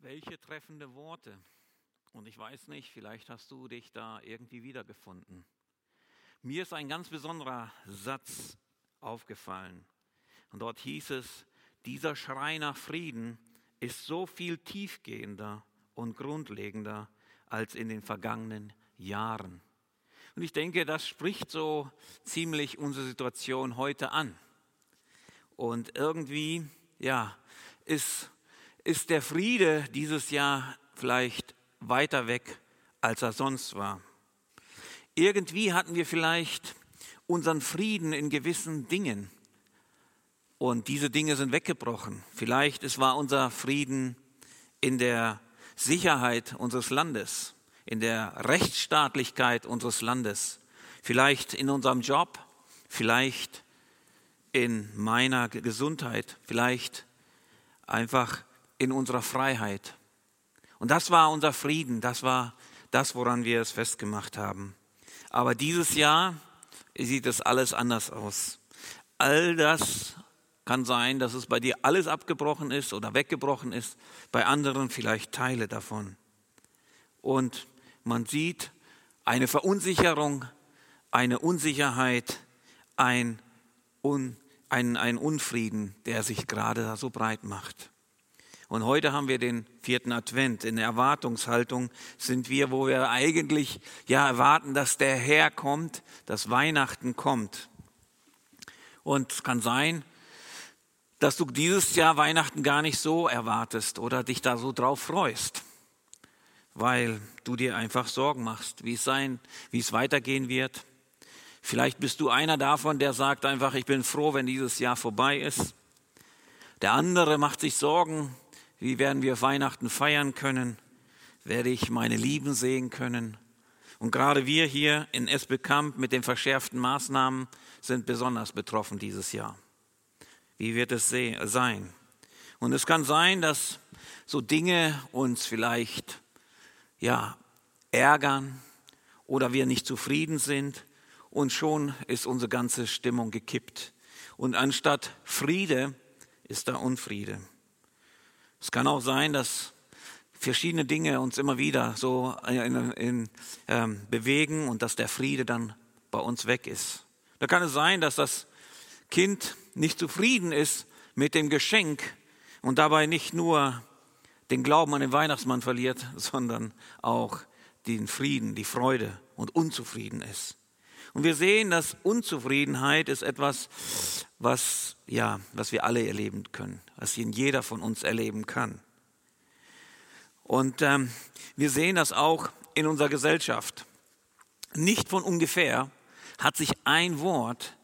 Welche treffende Worte. Und ich weiß nicht, vielleicht hast du dich da irgendwie wiedergefunden. Mir ist ein ganz besonderer Satz aufgefallen. Und dort hieß es, dieser Schrei nach Frieden ist so viel tiefgehender und grundlegender als in den vergangenen Jahren. Und ich denke, das spricht so ziemlich unsere Situation heute an. Und irgendwie, ja, ist ist der Friede dieses Jahr vielleicht weiter weg, als er sonst war. Irgendwie hatten wir vielleicht unseren Frieden in gewissen Dingen und diese Dinge sind weggebrochen. Vielleicht es war unser Frieden in der Sicherheit unseres Landes, in der Rechtsstaatlichkeit unseres Landes, vielleicht in unserem Job, vielleicht in meiner Gesundheit, vielleicht einfach in unserer Freiheit. Und das war unser Frieden, das war das, woran wir es festgemacht haben. Aber dieses Jahr sieht es alles anders aus. All das kann sein, dass es bei dir alles abgebrochen ist oder weggebrochen ist, bei anderen vielleicht Teile davon. Und man sieht eine Verunsicherung, eine Unsicherheit, ein, Un, ein, ein Unfrieden, der sich gerade so breit macht. Und heute haben wir den vierten Advent. In der Erwartungshaltung sind wir, wo wir eigentlich ja erwarten, dass der Herr kommt, dass Weihnachten kommt. Und es kann sein, dass du dieses Jahr Weihnachten gar nicht so erwartest oder dich da so drauf freust, weil du dir einfach Sorgen machst, wie es sein, wie es weitergehen wird. Vielleicht bist du einer davon, der sagt einfach, ich bin froh, wenn dieses Jahr vorbei ist. Der andere macht sich Sorgen, wie werden wir Weihnachten feiern können? Werde ich meine Lieben sehen können? Und gerade wir hier in Esbekamp mit den verschärften Maßnahmen sind besonders betroffen dieses Jahr. Wie wird es sein? Und es kann sein, dass so Dinge uns vielleicht ja ärgern oder wir nicht zufrieden sind und schon ist unsere ganze Stimmung gekippt. Und anstatt Friede ist da Unfriede. Es kann auch sein, dass verschiedene Dinge uns immer wieder so in, in, ähm, bewegen und dass der Friede dann bei uns weg ist. Da kann es sein, dass das Kind nicht zufrieden ist mit dem Geschenk und dabei nicht nur den Glauben an den Weihnachtsmann verliert, sondern auch den Frieden, die Freude und unzufrieden ist. Und wir sehen, dass Unzufriedenheit ist etwas, was, ja, was wir alle erleben können, was jeder von uns erleben kann. Und ähm, wir sehen das auch in unserer Gesellschaft. Nicht von ungefähr hat sich ein Wort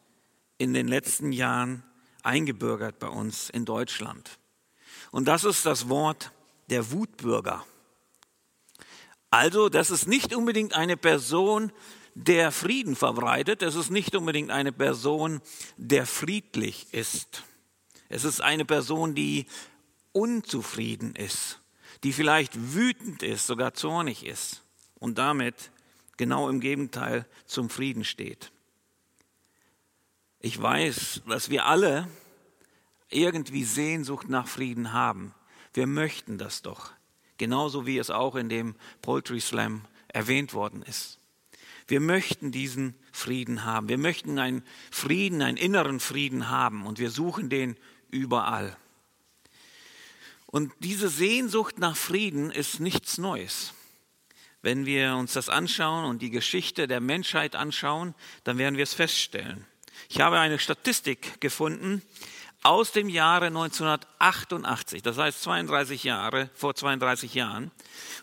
in den letzten Jahren eingebürgert bei uns in Deutschland. Und das ist das Wort der Wutbürger. Also, das ist nicht unbedingt eine Person, der Frieden verbreitet. Es ist nicht unbedingt eine Person, der friedlich ist. Es ist eine Person, die unzufrieden ist, die vielleicht wütend ist, sogar zornig ist und damit genau im Gegenteil zum Frieden steht. Ich weiß, dass wir alle irgendwie Sehnsucht nach Frieden haben. Wir möchten das doch, genauso wie es auch in dem Poultry Slam erwähnt worden ist. Wir möchten diesen Frieden haben. Wir möchten einen Frieden, einen inneren Frieden haben und wir suchen den überall. Und diese Sehnsucht nach Frieden ist nichts Neues. Wenn wir uns das anschauen und die Geschichte der Menschheit anschauen, dann werden wir es feststellen. Ich habe eine Statistik gefunden, aus dem Jahre 1988, das heißt 32 Jahre, vor 32 Jahren.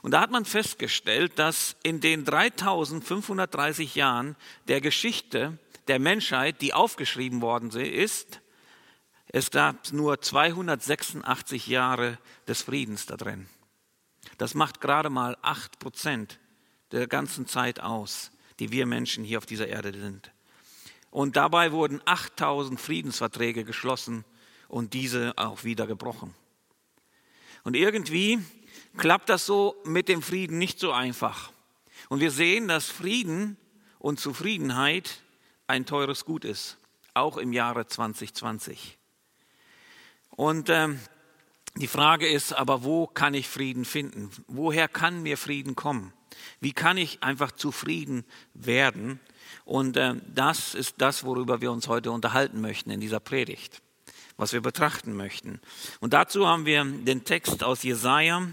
Und da hat man festgestellt, dass in den 3530 Jahren der Geschichte der Menschheit, die aufgeschrieben worden ist, es gab nur 286 Jahre des Friedens da drin. Das macht gerade mal 8 Prozent der ganzen Zeit aus, die wir Menschen hier auf dieser Erde sind. Und dabei wurden 8000 Friedensverträge geschlossen und diese auch wieder gebrochen. Und irgendwie klappt das so mit dem Frieden nicht so einfach. Und wir sehen, dass Frieden und Zufriedenheit ein teures Gut ist, auch im Jahre 2020. Und ähm, Die Frage ist aber, wo kann ich Frieden finden? Woher kann mir Frieden kommen? Wie kann ich einfach zufrieden werden? Und äh, das ist das, worüber wir uns heute unterhalten möchten in dieser Predigt, was wir betrachten möchten. Und dazu haben wir den Text aus Jesaja,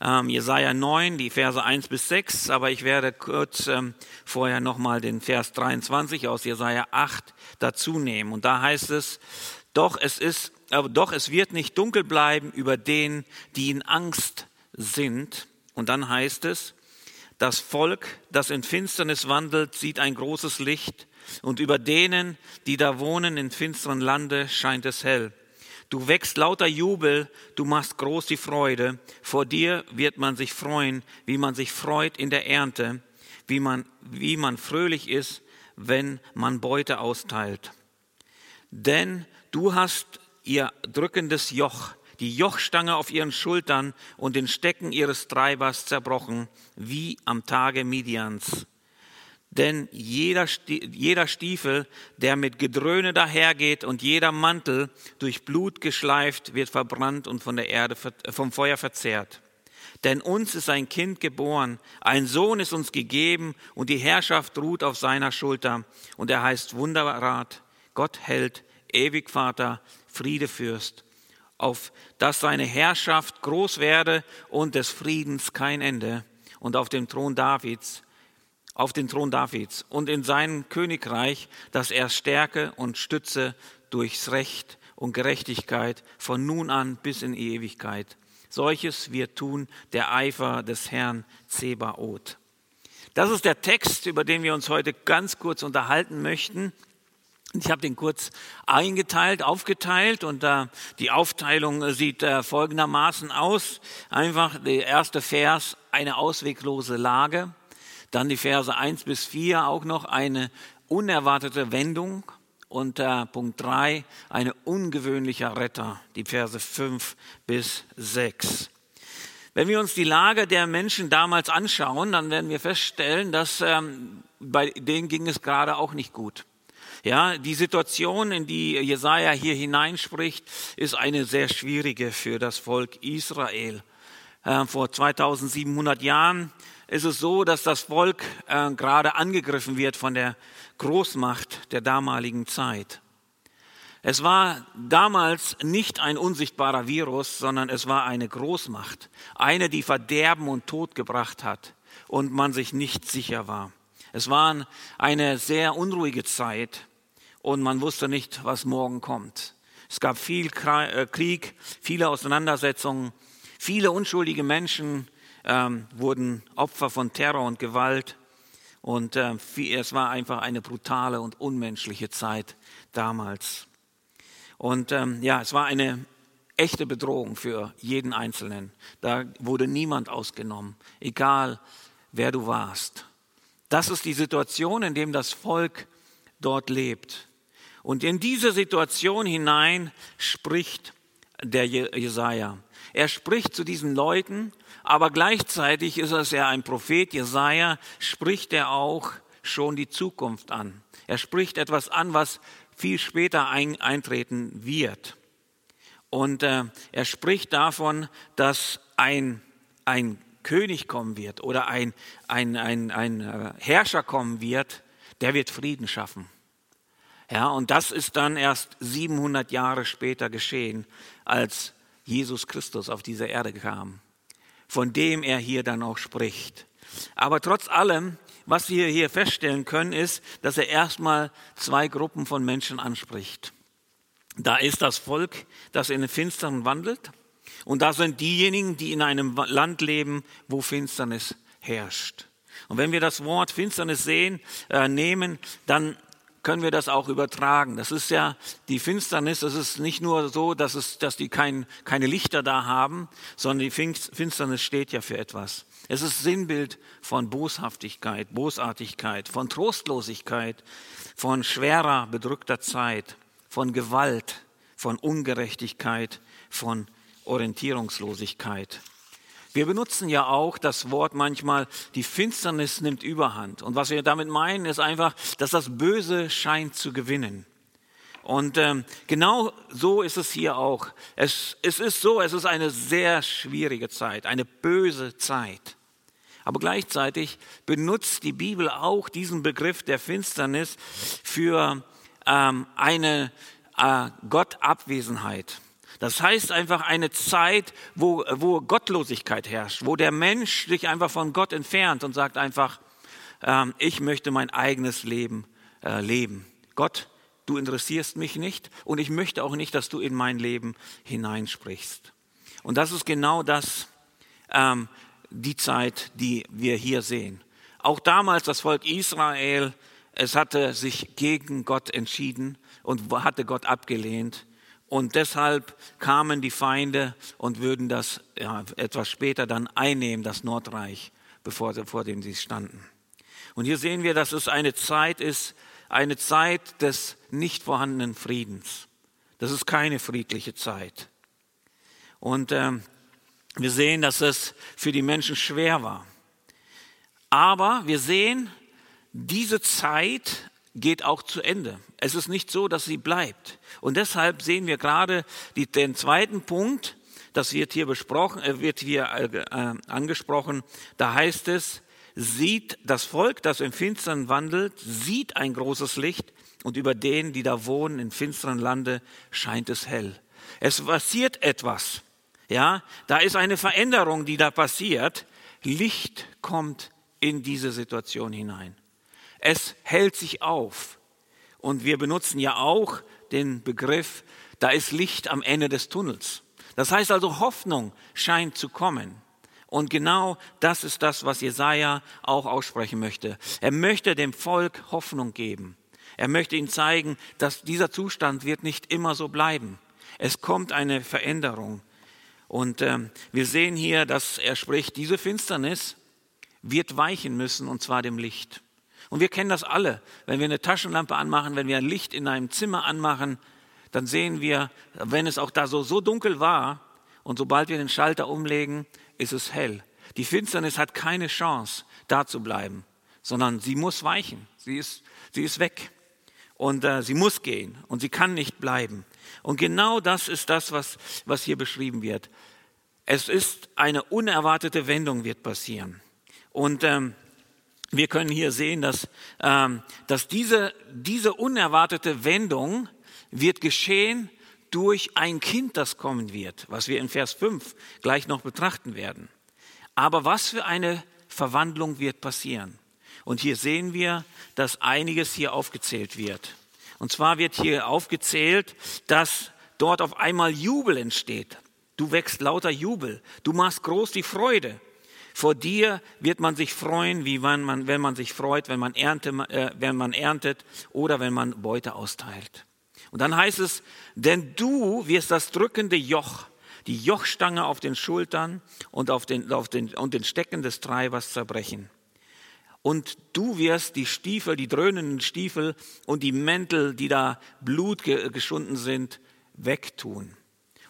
ähm, Jesaja 9, die Verse 1 bis 6, aber ich werde kurz ähm, vorher nochmal den Vers 23 aus Jesaja 8 dazu nehmen. Und da heißt es, doch es ist, äh, doch es wird nicht dunkel bleiben über den, die in Angst sind. Und dann heißt es, das Volk, das in Finsternis wandelt, sieht ein großes Licht, und über denen, die da wohnen in finsteren Lande, scheint es hell. Du wächst lauter Jubel, du machst groß die Freude. Vor dir wird man sich freuen, wie man sich freut in der Ernte, wie man, wie man fröhlich ist, wenn man Beute austeilt. Denn du hast ihr drückendes Joch, die Jochstange auf ihren Schultern und den Stecken ihres Treibers zerbrochen, wie am Tage Midians. Denn jeder, jeder Stiefel, der mit Gedröhne dahergeht und jeder Mantel durch Blut geschleift, wird verbrannt und von der Erde, vom Feuer verzehrt. Denn uns ist ein Kind geboren, ein Sohn ist uns gegeben und die Herrschaft ruht auf seiner Schulter. Und er heißt Wunderrat, Gott hält, ewig Vater, Friedefürst, auf dass seine Herrschaft groß werde und des Friedens kein Ende und auf dem Thron Davids auf den Thron Davids und in sein Königreich, dass er stärke und stütze durchs Recht und Gerechtigkeit von nun an bis in Ewigkeit. Solches wird tun der Eifer des Herrn Zebaoth. Das ist der Text, über den wir uns heute ganz kurz unterhalten möchten. Ich habe den kurz eingeteilt, aufgeteilt und äh, die Aufteilung sieht äh, folgendermaßen aus. Einfach der erste Vers, eine ausweglose Lage. Dann die Verse 1 bis 4 auch noch eine unerwartete Wendung. Und äh, Punkt 3, ein ungewöhnlicher Retter, die Verse 5 bis 6. Wenn wir uns die Lage der Menschen damals anschauen, dann werden wir feststellen, dass ähm, bei denen ging es gerade auch nicht gut. Ja, die Situation, in die Jesaja hier hineinspricht, ist eine sehr schwierige für das Volk Israel. Äh, vor 2700 Jahren ist es so, dass das Volk äh, gerade angegriffen wird von der Großmacht der damaligen Zeit. Es war damals nicht ein unsichtbarer Virus, sondern es war eine Großmacht, eine, die Verderben und Tod gebracht hat und man sich nicht sicher war. Es war eine sehr unruhige Zeit und man wusste nicht, was morgen kommt. Es gab viel äh, Krieg, viele Auseinandersetzungen, viele unschuldige Menschen ähm, wurden Opfer von Terror und Gewalt. Und äh, es war einfach eine brutale und unmenschliche Zeit damals. Und ähm, ja, es war eine echte Bedrohung für jeden Einzelnen. Da wurde niemand ausgenommen, egal wer du warst. Das ist die Situation, in der das Volk dort lebt. Und in diese Situation hinein spricht der Jesaja. Er spricht zu diesen Leuten aber gleichzeitig ist es ja ein Prophet, Jesaja, spricht er auch schon die Zukunft an. Er spricht etwas an, was viel später ein, eintreten wird. Und äh, er spricht davon, dass ein, ein König kommen wird oder ein, ein, ein, ein äh, Herrscher kommen wird, der wird Frieden schaffen. Ja, und das ist dann erst 700 Jahre später geschehen, als Jesus Christus auf diese Erde kam von dem er hier dann auch spricht. Aber trotz allem, was wir hier feststellen können, ist, dass er erstmal zwei Gruppen von Menschen anspricht. Da ist das Volk, das in den Finstern wandelt. Und da sind diejenigen, die in einem Land leben, wo Finsternis herrscht. Und wenn wir das Wort Finsternis sehen, äh, nehmen, dann können wir das auch übertragen. Das ist ja die Finsternis. Es ist nicht nur so, dass, es, dass die kein, keine Lichter da haben, sondern die Finsternis steht ja für etwas. Es ist Sinnbild von Boshaftigkeit, Bosartigkeit, von Trostlosigkeit, von schwerer, bedrückter Zeit, von Gewalt, von Ungerechtigkeit, von Orientierungslosigkeit. Wir benutzen ja auch das Wort manchmal, die Finsternis nimmt überhand. Und was wir damit meinen, ist einfach, dass das Böse scheint zu gewinnen. Und ähm, genau so ist es hier auch. Es, es ist so, es ist eine sehr schwierige Zeit, eine böse Zeit. Aber gleichzeitig benutzt die Bibel auch diesen Begriff der Finsternis für ähm, eine äh, Gottabwesenheit. Das heißt einfach eine Zeit, wo, wo Gottlosigkeit herrscht, wo der Mensch sich einfach von Gott entfernt und sagt einfach, ähm, ich möchte mein eigenes Leben äh, leben. Gott, du interessierst mich nicht und ich möchte auch nicht, dass du in mein Leben hineinsprichst. Und das ist genau das, ähm, die Zeit, die wir hier sehen. Auch damals das Volk Israel, es hatte sich gegen Gott entschieden und hatte Gott abgelehnt. Und deshalb kamen die Feinde und würden das ja, etwas später dann einnehmen, das Nordreich, bevor vor dem sie standen. Und hier sehen wir, dass es eine Zeit ist, eine Zeit des nicht vorhandenen Friedens. Das ist keine friedliche Zeit. Und ähm, wir sehen, dass es für die Menschen schwer war. Aber wir sehen, diese Zeit geht auch zu Ende. Es ist nicht so, dass sie bleibt. Und deshalb sehen wir gerade die, den zweiten Punkt, das wird hier besprochen, äh, wird hier äh, angesprochen. Da heißt es, sieht das Volk, das im Finstern wandelt, sieht ein großes Licht und über denen, die da wohnen im finsteren Lande, scheint es hell. Es passiert etwas. Ja, da ist eine Veränderung, die da passiert. Licht kommt in diese Situation hinein. Es hält sich auf. Und wir benutzen ja auch den Begriff, da ist Licht am Ende des Tunnels. Das heißt also, Hoffnung scheint zu kommen. Und genau das ist das, was Jesaja auch aussprechen möchte. Er möchte dem Volk Hoffnung geben. Er möchte ihnen zeigen, dass dieser Zustand wird nicht immer so bleiben. Es kommt eine Veränderung. Und ähm, wir sehen hier, dass er spricht, diese Finsternis wird weichen müssen, und zwar dem Licht. Und wir kennen das alle. Wenn wir eine Taschenlampe anmachen, wenn wir ein Licht in einem Zimmer anmachen, dann sehen wir, wenn es auch da so, so dunkel war, und sobald wir den Schalter umlegen, ist es hell. Die Finsternis hat keine Chance, da zu bleiben, sondern sie muss weichen. Sie ist, sie ist weg. Und äh, sie muss gehen und sie kann nicht bleiben. Und genau das ist das, was, was hier beschrieben wird. Es ist eine unerwartete Wendung wird passieren. Und ähm, wir können hier sehen, dass, ähm, dass diese, diese unerwartete Wendung wird geschehen durch ein Kind, das kommen wird, was wir in Vers 5 gleich noch betrachten werden. Aber was für eine Verwandlung wird passieren? Und hier sehen wir, dass einiges hier aufgezählt wird. Und zwar wird hier aufgezählt, dass dort auf einmal Jubel entsteht. Du wächst lauter Jubel. Du machst groß die Freude. Vor dir wird man sich freuen, wie wenn man, wenn man sich freut, wenn man, ernte, äh, wenn man erntet oder wenn man Beute austeilt. Und dann heißt es, denn du wirst das drückende Joch, die Jochstange auf den Schultern und auf den, auf den, und den Stecken des Treibers zerbrechen. Und du wirst die Stiefel, die dröhnenden Stiefel und die Mäntel, die da Blut geschunden sind, wegtun.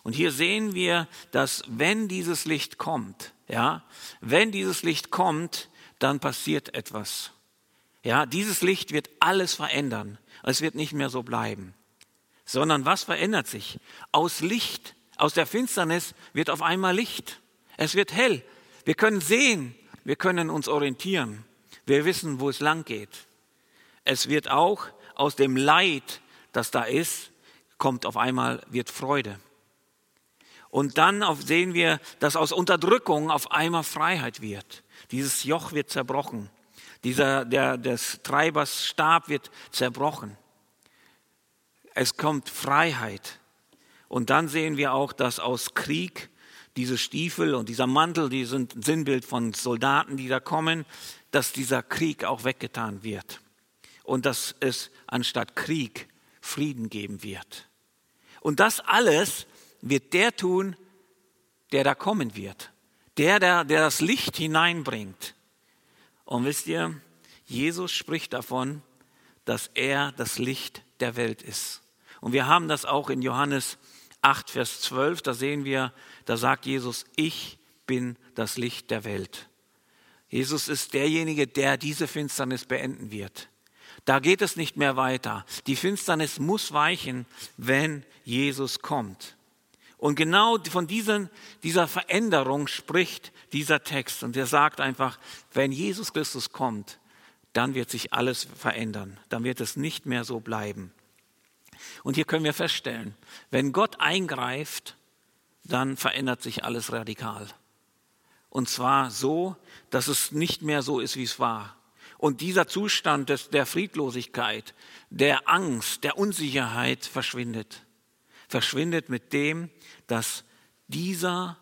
Und hier sehen wir, dass wenn dieses Licht kommt, ja, wenn dieses Licht kommt, dann passiert etwas. Ja, dieses Licht wird alles verändern. Es wird nicht mehr so bleiben. Sondern was verändert sich? Aus Licht, aus der Finsternis wird auf einmal Licht. Es wird hell. Wir können sehen, wir können uns orientieren. Wir wissen, wo es lang geht. Es wird auch aus dem Leid, das da ist, kommt auf einmal, wird Freude. Und dann sehen wir, dass aus Unterdrückung auf einmal Freiheit wird. Dieses Joch wird zerbrochen. Dieser, der, des Treibers Stab wird zerbrochen. Es kommt Freiheit. Und dann sehen wir auch, dass aus Krieg diese Stiefel und dieser Mantel, die sind Sinnbild von Soldaten, die da kommen, dass dieser Krieg auch weggetan wird und dass es anstatt Krieg Frieden geben wird. Und das alles wird der tun, der da kommen wird. Der, der, der das Licht hineinbringt. Und wisst ihr, Jesus spricht davon, dass er das Licht der Welt ist. Und wir haben das auch in Johannes 8, Vers 12. Da sehen wir, da sagt Jesus, ich bin das Licht der Welt. Jesus ist derjenige, der diese Finsternis beenden wird. Da geht es nicht mehr weiter. Die Finsternis muss weichen, wenn Jesus kommt. Und genau von diesen, dieser Veränderung spricht dieser Text. Und er sagt einfach, wenn Jesus Christus kommt, dann wird sich alles verändern. Dann wird es nicht mehr so bleiben. Und hier können wir feststellen, wenn Gott eingreift, dann verändert sich alles radikal. Und zwar so, dass es nicht mehr so ist, wie es war. Und dieser Zustand des, der Friedlosigkeit, der Angst, der Unsicherheit verschwindet. Verschwindet mit dem, dass dieser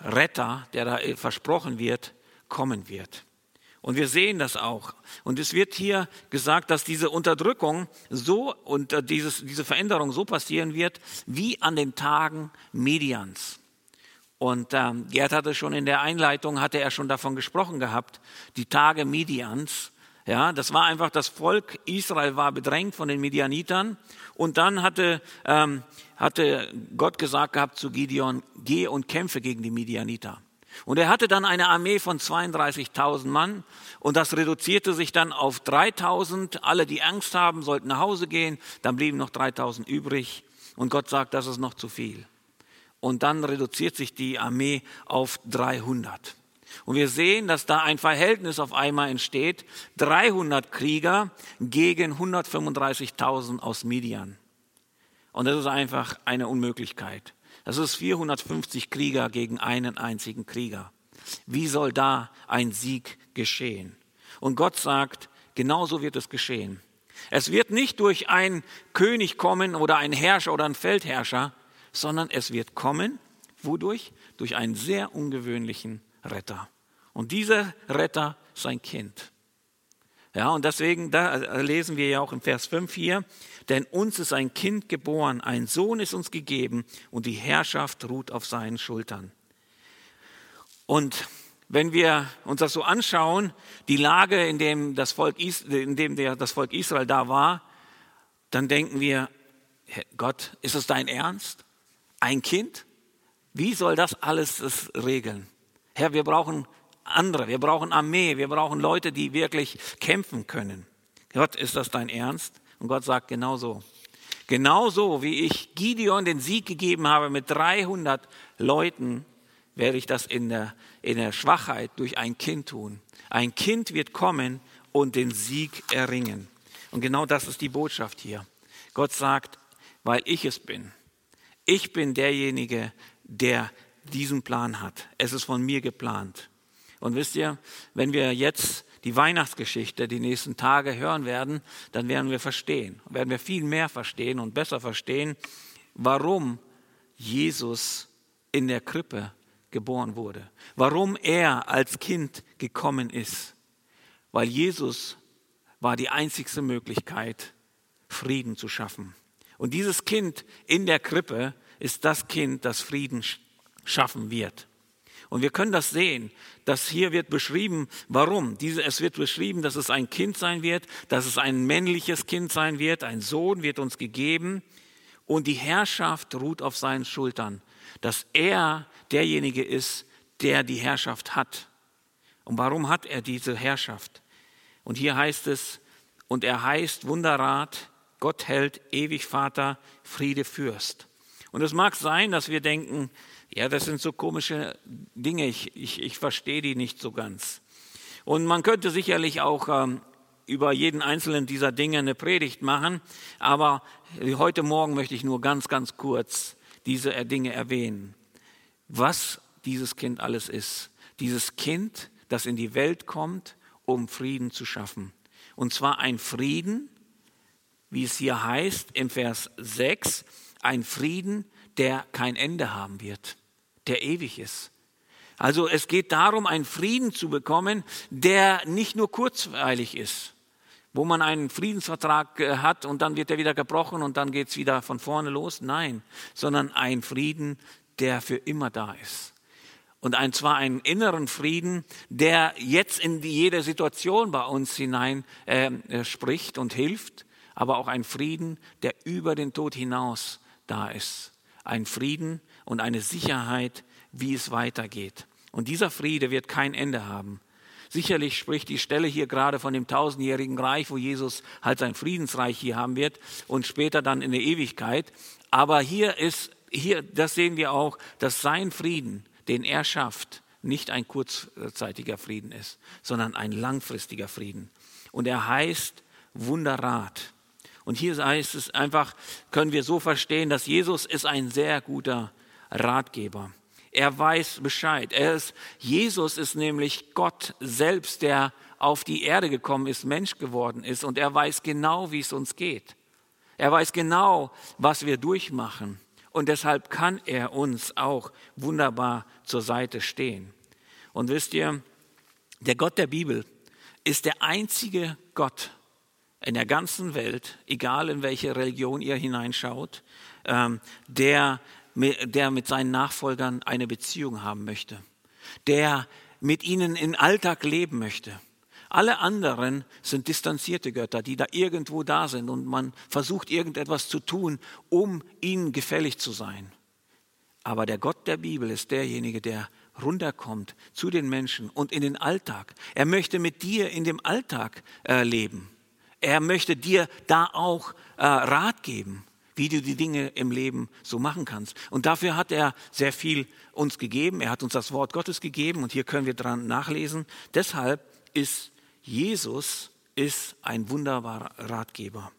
Retter, der da versprochen wird, kommen wird. Und wir sehen das auch. Und es wird hier gesagt, dass diese Unterdrückung so und äh, dieses, diese Veränderung so passieren wird, wie an den Tagen Medians. Und ähm, Gerd hatte schon in der Einleitung, hatte er schon davon gesprochen gehabt, die Tage Medians. Ja, das war einfach, das Volk Israel war bedrängt von den Medianitern. Und dann hatte, ähm, hatte Gott gesagt gehabt zu Gideon, geh und kämpfe gegen die Medianiter. Und er hatte dann eine Armee von 32.000 Mann und das reduzierte sich dann auf 3.000. Alle, die Angst haben, sollten nach Hause gehen. Dann blieben noch 3.000 übrig. Und Gott sagt, das ist noch zu viel. Und dann reduziert sich die Armee auf 300. Und wir sehen, dass da ein Verhältnis auf einmal entsteht. 300 Krieger gegen 135.000 aus Midian. Und das ist einfach eine Unmöglichkeit. Das ist 450 Krieger gegen einen einzigen Krieger. Wie soll da ein Sieg geschehen? Und Gott sagt, genauso wird es geschehen. Es wird nicht durch einen König kommen oder einen Herrscher oder einen Feldherrscher, sondern es wird kommen, wodurch? Durch einen sehr ungewöhnlichen Retter. Und dieser Retter ist ein Kind. Ja, und deswegen, da lesen wir ja auch im Vers 5 hier, denn uns ist ein Kind geboren, ein Sohn ist uns gegeben und die Herrschaft ruht auf seinen Schultern. Und wenn wir uns das so anschauen, die Lage, in dem das Volk, in dem das Volk Israel da war, dann denken wir, Gott, ist es dein Ernst? Ein Kind? Wie soll das alles regeln? Herr, wir brauchen andere, wir brauchen Armee, wir brauchen Leute, die wirklich kämpfen können. Gott, ist das dein Ernst? Und Gott sagt genauso. Genauso wie ich Gideon den Sieg gegeben habe mit 300 Leuten, werde ich das in der, in der Schwachheit durch ein Kind tun. Ein Kind wird kommen und den Sieg erringen. Und genau das ist die Botschaft hier. Gott sagt, weil ich es bin. Ich bin derjenige, der diesen Plan hat. Es ist von mir geplant. Und wisst ihr, wenn wir jetzt die Weihnachtsgeschichte die nächsten Tage hören werden, dann werden wir verstehen, werden wir viel mehr verstehen und besser verstehen, warum Jesus in der Krippe geboren wurde, warum er als Kind gekommen ist, weil Jesus war die einzigste Möglichkeit, Frieden zu schaffen. Und dieses Kind in der Krippe ist das Kind, das Frieden schaffen wird. Und wir können das sehen, dass hier wird beschrieben, warum. Diese, es wird beschrieben, dass es ein Kind sein wird, dass es ein männliches Kind sein wird, ein Sohn wird uns gegeben und die Herrschaft ruht auf seinen Schultern, dass er derjenige ist, der die Herrschaft hat. Und warum hat er diese Herrschaft? Und hier heißt es, und er heißt Wunderrat, Gott hält, ewig Vater, Friede Fürst. Und es mag sein, dass wir denken, ja, das sind so komische Dinge, ich, ich, ich verstehe die nicht so ganz. Und man könnte sicherlich auch ähm, über jeden einzelnen dieser Dinge eine Predigt machen, aber heute Morgen möchte ich nur ganz, ganz kurz diese Dinge erwähnen. Was dieses Kind alles ist. Dieses Kind, das in die Welt kommt, um Frieden zu schaffen. Und zwar ein Frieden, wie es hier heißt im Vers 6, ein Frieden, der kein Ende haben wird der ewig ist. Also es geht darum, einen Frieden zu bekommen, der nicht nur kurzweilig ist, wo man einen Friedensvertrag äh, hat und dann wird er wieder gebrochen und dann geht es wieder von vorne los. Nein, sondern ein Frieden, der für immer da ist. Und ein, zwar einen inneren Frieden, der jetzt in jede Situation bei uns hinein ähm, äh, spricht und hilft, aber auch ein Frieden, der über den Tod hinaus da ist. Ein Frieden, und eine Sicherheit, wie es weitergeht. Und dieser Friede wird kein Ende haben. Sicherlich spricht die Stelle hier gerade von dem tausendjährigen Reich, wo Jesus halt sein Friedensreich hier haben wird und später dann in der Ewigkeit. Aber hier ist, hier, das sehen wir auch, dass sein Frieden, den er schafft, nicht ein kurzzeitiger Frieden ist, sondern ein langfristiger Frieden. Und er heißt Wunderrat. Und hier heißt es einfach, können wir so verstehen, dass Jesus ist ein sehr guter Ratgeber. Er weiß Bescheid. Er ist, Jesus ist nämlich Gott selbst, der auf die Erde gekommen ist, Mensch geworden ist. Und er weiß genau, wie es uns geht. Er weiß genau, was wir durchmachen. Und deshalb kann er uns auch wunderbar zur Seite stehen. Und wisst ihr, der Gott der Bibel ist der einzige Gott in der ganzen Welt, egal in welche Religion ihr hineinschaut, ähm, der, der mit seinen Nachfolgern eine Beziehung haben möchte, der mit ihnen im Alltag leben möchte. Alle anderen sind distanzierte Götter, die da irgendwo da sind und man versucht irgendetwas zu tun, um ihnen gefällig zu sein. Aber der Gott der Bibel ist derjenige, der runterkommt zu den Menschen und in den Alltag. Er möchte mit dir in dem Alltag äh, leben. Er möchte dir da auch äh, Rat geben, wie du die Dinge im Leben so machen kannst. Und dafür hat er sehr viel uns gegeben. Er hat uns das Wort Gottes gegeben und hier können wir dran nachlesen. Deshalb ist Jesus ist ein wunderbarer Ratgeber.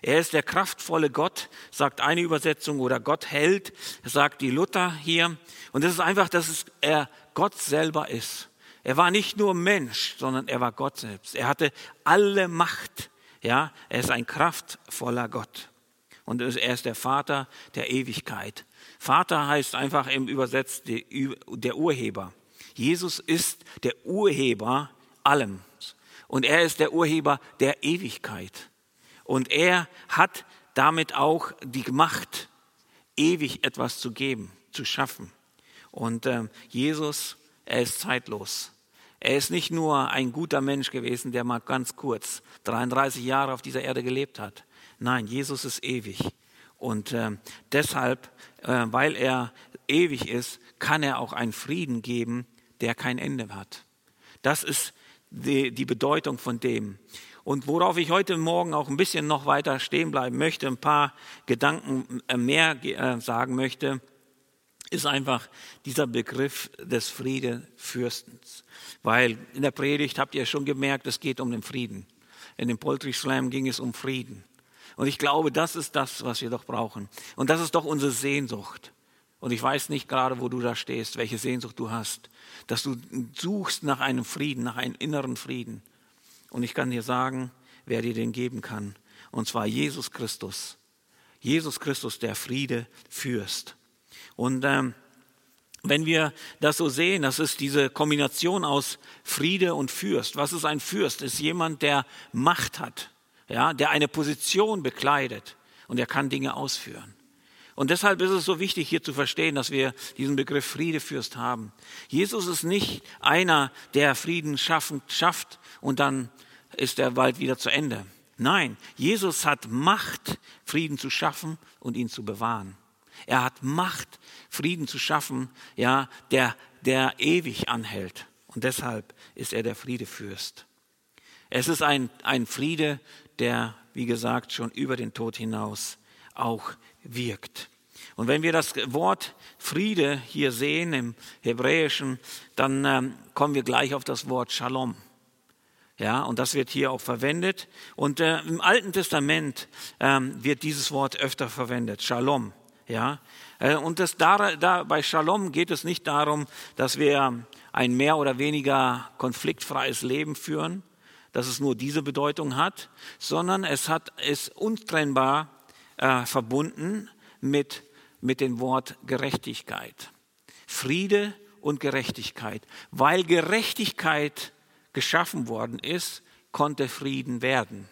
Er ist der kraftvolle Gott, sagt eine Übersetzung, oder Gott hält, sagt die Luther hier. Und das ist einfach, dass er Gott selber ist. Er war nicht nur Mensch, sondern er war Gott selbst. Er hatte alle Macht. Ja, er ist ein kraftvoller Gott. Und er ist der Vater der Ewigkeit. Vater heißt einfach im Übersetzt der Urheber. Jesus ist der Urheber allem. Und er ist der Urheber der Ewigkeit. Und er hat damit auch die Macht, ewig etwas zu geben, zu schaffen. Und äh, Jesus, er ist zeitlos. Er ist nicht nur ein guter Mensch gewesen, der mal ganz kurz 33 Jahre auf dieser Erde gelebt hat. Nein, Jesus ist ewig. Und äh, deshalb, äh, weil er ewig ist, kann er auch einen Frieden geben, der kein Ende hat. Das ist die, die Bedeutung von dem. Und worauf ich heute Morgen auch ein bisschen noch weiter stehen bleiben möchte, ein paar Gedanken äh, mehr äh, sagen möchte, ist einfach dieser Begriff des Friedefürstens. Weil in der Predigt habt ihr schon gemerkt, es geht um den Frieden. In dem Poultry Slam ging es um Frieden. Und ich glaube, das ist das, was wir doch brauchen. Und das ist doch unsere Sehnsucht. Und ich weiß nicht gerade, wo du da stehst, welche Sehnsucht du hast, dass du suchst nach einem Frieden, nach einem inneren Frieden. Und ich kann dir sagen, wer dir den geben kann. Und zwar Jesus Christus. Jesus Christus, der Friede fürst. Und ähm, wenn wir das so sehen, das ist diese Kombination aus Friede und Fürst. Was ist ein Fürst? Ist jemand, der Macht hat, ja, der eine Position bekleidet und er kann Dinge ausführen. Und deshalb ist es so wichtig, hier zu verstehen, dass wir diesen Begriff Friedefürst haben. Jesus ist nicht einer, der Frieden schaffen, schafft und dann ist der Wald wieder zu Ende. Nein, Jesus hat Macht, Frieden zu schaffen und ihn zu bewahren. Er hat Macht, Frieden zu schaffen, ja, der, der ewig anhält. Und deshalb ist er der Friedefürst. Es ist ein, ein Friede, der, wie gesagt, schon über den Tod hinaus auch wirkt. Und wenn wir das Wort Friede hier sehen im Hebräischen, dann ähm, kommen wir gleich auf das Wort Shalom. Ja, und das wird hier auch verwendet. Und äh, im Alten Testament ähm, wird dieses Wort öfter verwendet, Shalom. Ja, äh, und das da, da, bei Shalom geht es nicht darum, dass wir ein mehr oder weniger konfliktfreies Leben führen, dass es nur diese Bedeutung hat, sondern es hat ist untrennbar äh, verbunden mit mit dem Wort Gerechtigkeit. Friede und Gerechtigkeit, weil Gerechtigkeit geschaffen worden ist, konnte Frieden werden.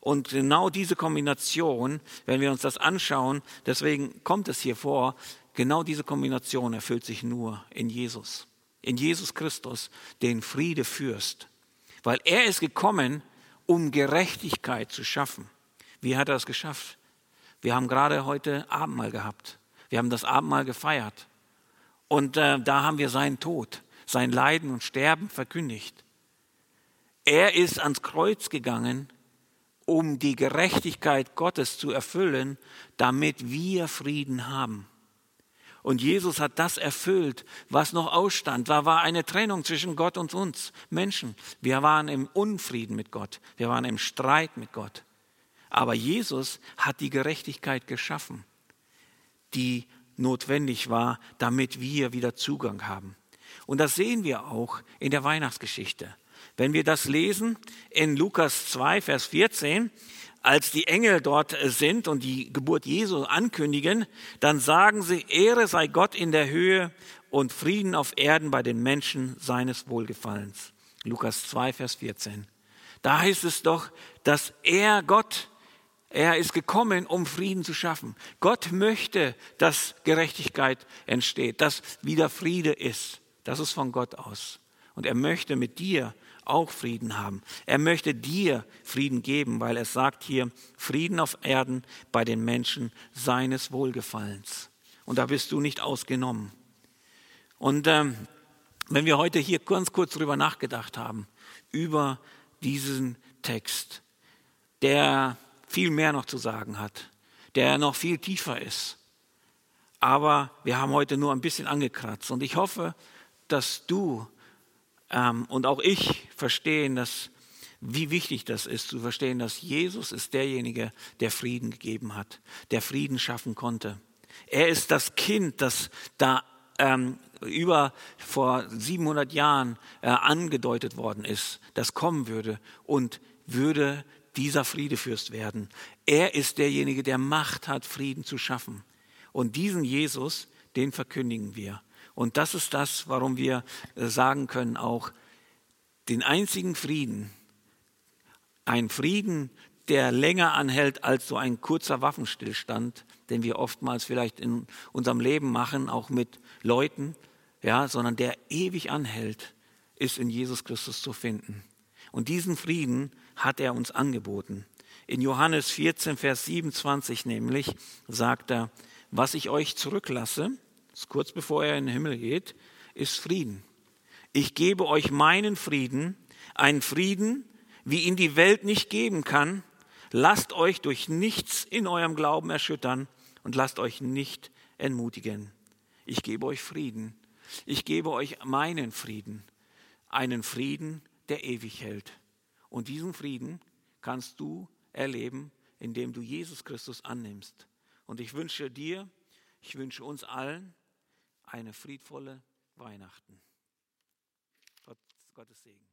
Und genau diese Kombination, wenn wir uns das anschauen, deswegen kommt es hier vor, genau diese Kombination erfüllt sich nur in Jesus. In Jesus Christus, den Friede fürst. Weil er ist gekommen, um Gerechtigkeit zu schaffen. Wie hat er es geschafft? Wir haben gerade heute Abendmahl gehabt. Wir haben das Abendmahl gefeiert. Und äh, da haben wir seinen Tod, sein Leiden und Sterben verkündigt. Er ist ans Kreuz gegangen, um die Gerechtigkeit Gottes zu erfüllen, damit wir Frieden haben. Und Jesus hat das erfüllt, was noch ausstand. Da war eine Trennung zwischen Gott und uns Menschen. Wir waren im Unfrieden mit Gott. Wir waren im Streit mit Gott. Aber Jesus hat die Gerechtigkeit geschaffen, die notwendig war, damit wir wieder Zugang haben. Und das sehen wir auch in der Weihnachtsgeschichte. Wenn wir das lesen in Lukas 2, Vers 14, als die Engel dort sind und die Geburt Jesu ankündigen, dann sagen sie, Ehre sei Gott in der Höhe und Frieden auf Erden bei den Menschen seines Wohlgefallens. Lukas 2, Vers 14. Da heißt es doch, dass er Gott, er ist gekommen, um Frieden zu schaffen. Gott möchte, dass Gerechtigkeit entsteht, dass wieder Friede ist. Das ist von Gott aus. Und er möchte mit dir auch Frieden haben. Er möchte dir Frieden geben, weil er sagt hier, Frieden auf Erden bei den Menschen seines Wohlgefallens. Und da bist du nicht ausgenommen. Und ähm, wenn wir heute hier ganz kurz darüber nachgedacht haben, über diesen Text, der viel mehr noch zu sagen hat, der noch viel tiefer ist. Aber wir haben heute nur ein bisschen angekratzt. Und ich hoffe, dass du ähm, und auch ich verstehen, dass, wie wichtig das ist, zu verstehen, dass Jesus ist derjenige, der Frieden gegeben hat, der Frieden schaffen konnte. Er ist das Kind, das da ähm, über vor 700 Jahren äh, angedeutet worden ist, das kommen würde und würde dieser Friedefürst werden. Er ist derjenige, der Macht hat, Frieden zu schaffen. Und diesen Jesus, den verkündigen wir. Und das ist das, warum wir äh, sagen können, auch den einzigen Frieden, ein Frieden, der länger anhält als so ein kurzer Waffenstillstand, den wir oftmals vielleicht in unserem Leben machen, auch mit Leuten, ja, sondern der ewig anhält, ist in Jesus Christus zu finden. Und diesen Frieden hat er uns angeboten. In Johannes 14, Vers 27 nämlich sagt er, was ich euch zurücklasse, kurz bevor er in den Himmel geht, ist Frieden. Ich gebe euch meinen Frieden, einen Frieden, wie ihn die Welt nicht geben kann. Lasst euch durch nichts in eurem Glauben erschüttern und lasst euch nicht entmutigen. Ich gebe euch Frieden. Ich gebe euch meinen Frieden. Einen Frieden, der ewig hält. Und diesen Frieden kannst du erleben, indem du Jesus Christus annimmst. Und ich wünsche dir, ich wünsche uns allen, eine friedvolle Weihnachten. Gott, Gottes Segen.